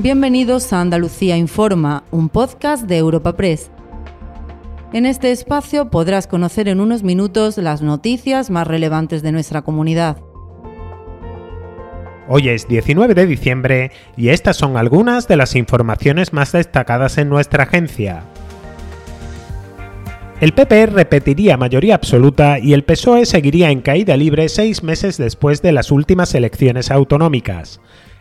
Bienvenidos a Andalucía Informa, un podcast de Europa Press. En este espacio podrás conocer en unos minutos las noticias más relevantes de nuestra comunidad. Hoy es 19 de diciembre y estas son algunas de las informaciones más destacadas en nuestra agencia. El PP repetiría mayoría absoluta y el PSOE seguiría en caída libre seis meses después de las últimas elecciones autonómicas.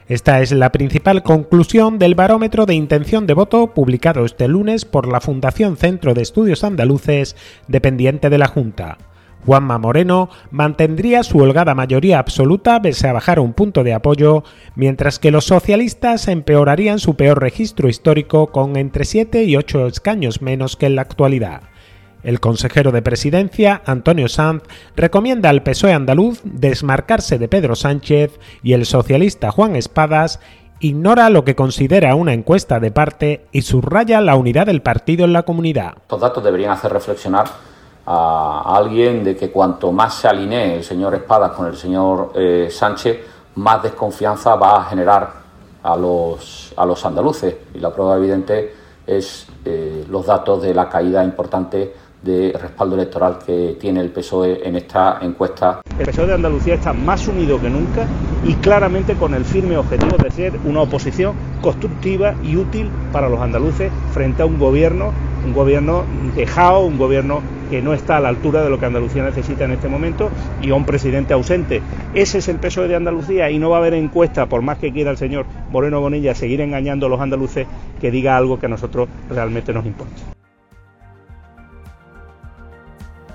Esta es la principal conclusión del barómetro de intención de voto publicado este lunes por la Fundación Centro de Estudios Andaluces, dependiente de la Junta. Juanma Moreno mantendría su holgada mayoría absoluta pese a bajar un punto de apoyo, mientras que los socialistas empeorarían su peor registro histórico con entre 7 y 8 escaños menos que en la actualidad. El consejero de presidencia, Antonio Sanz, recomienda al PSOE andaluz desmarcarse de Pedro Sánchez y el socialista Juan Espadas ignora lo que considera una encuesta de parte y subraya la unidad del partido en la comunidad. Estos datos deberían hacer reflexionar a alguien de que cuanto más se alinee el señor Espadas con el señor eh, Sánchez, más desconfianza va a generar a los, a los andaluces. Y la prueba evidente es eh, los datos de la caída importante de respaldo electoral que tiene el PSOE en esta encuesta. El PSOE de Andalucía está más unido que nunca y claramente con el firme objetivo de ser una oposición constructiva y útil para los andaluces frente a un gobierno, un gobierno dejado, un gobierno que no está a la altura de lo que Andalucía necesita en este momento y a un presidente ausente. Ese es el PSOE de Andalucía y no va a haber encuesta, por más que quiera el señor Moreno Bonilla seguir engañando a los andaluces, que diga algo que a nosotros realmente nos importa.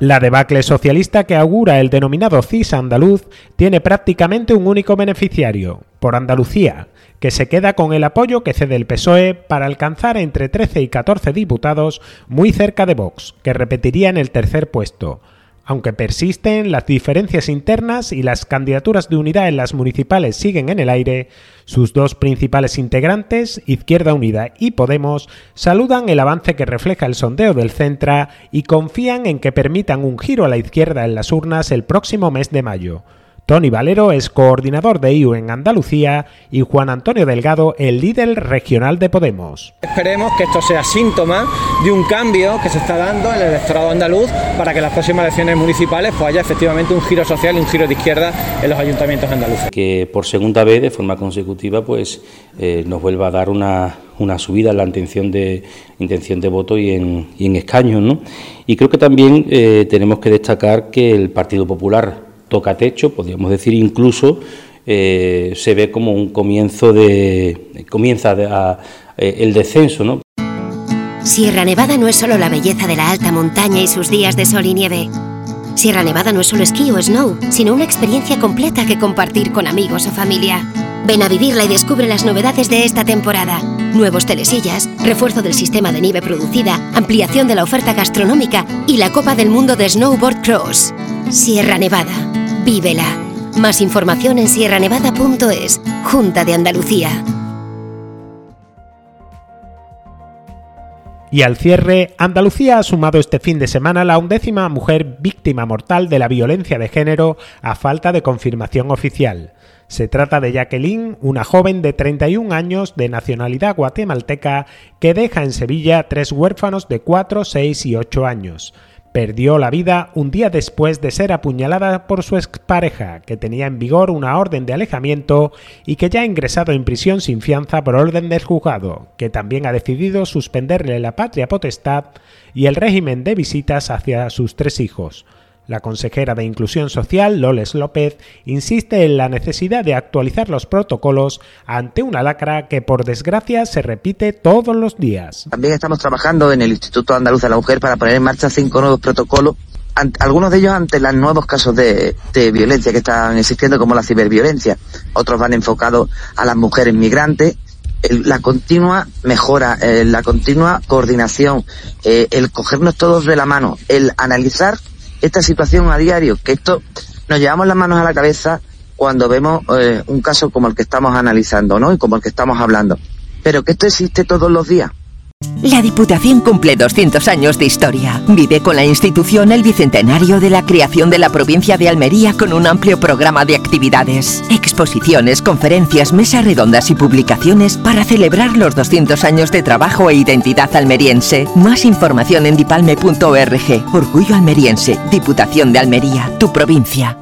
La debacle socialista que augura el denominado CIS andaluz tiene prácticamente un único beneficiario, por Andalucía, que se queda con el apoyo que cede el PSOE para alcanzar entre 13 y 14 diputados muy cerca de Vox, que repetiría en el tercer puesto, aunque persisten las diferencias internas y las candidaturas de unidad en las municipales siguen en el aire, sus dos principales integrantes, Izquierda Unida y Podemos, saludan el avance que refleja el sondeo del Centra y confían en que permitan un giro a la izquierda en las urnas el próximo mes de mayo. Tony Valero es coordinador de IU en Andalucía y Juan Antonio Delgado el líder regional de Podemos. Esperemos que esto sea síntoma de un cambio que se está dando en el electorado andaluz para que en las próximas elecciones municipales pues haya efectivamente un giro social y un giro de izquierda en los ayuntamientos andaluces. Que por segunda vez de forma consecutiva pues eh, nos vuelva a dar una, subida en la intención de, intención de voto y en, y escaños. ¿no? Y creo que también eh, tenemos que destacar que el Partido Popular toca techo, podríamos decir incluso eh, se ve como un comienzo de comienza eh, el descenso, ¿no? Sierra Nevada no es solo la belleza de la alta montaña y sus días de sol y nieve. Sierra Nevada no es solo esquí o snow, sino una experiencia completa que compartir con amigos o familia. Ven a vivirla y descubre las novedades de esta temporada. Nuevos telesillas, refuerzo del sistema de nieve producida, ampliación de la oferta gastronómica y la Copa del Mundo de Snowboard Cross. Sierra Nevada. Vívela. Más información en sierranevada.es, Junta de Andalucía. Y al cierre, Andalucía ha sumado este fin de semana la undécima mujer víctima mortal de la violencia de género a falta de confirmación oficial. Se trata de Jacqueline, una joven de 31 años de nacionalidad guatemalteca que deja en Sevilla tres huérfanos de 4, 6 y 8 años. Perdió la vida un día después de ser apuñalada por su expareja, que tenía en vigor una orden de alejamiento y que ya ha ingresado en prisión sin fianza por orden del juzgado, que también ha decidido suspenderle la patria potestad y el régimen de visitas hacia sus tres hijos. La consejera de Inclusión Social, Loles López, insiste en la necesidad de actualizar los protocolos ante una lacra que por desgracia se repite todos los días. También estamos trabajando en el Instituto Andaluz de la Mujer para poner en marcha cinco nuevos protocolos, algunos de ellos ante los nuevos casos de, violencia que están existiendo como la ciberviolencia. Otros van enfocados a las mujeres migrantes la continua mejora, eh, la continua coordinación, eh, el cogernos todos de la mano, el analizar esta situación a diario, que esto nos llevamos las manos a la cabeza cuando vemos eh, un caso como el que estamos analizando, ¿no? Y como el que estamos hablando. Pero que esto existe todos los días. La Diputación cumple 200 años de historia. Vive con la institución el bicentenario de la creación de la provincia de Almería con un amplio programa de actividades, exposiciones, conferencias, mesas redondas y publicaciones para celebrar los 200 años de trabajo e identidad almeriense. Más información en dipalme.org. Orgullo almeriense, Diputación de Almería, tu provincia.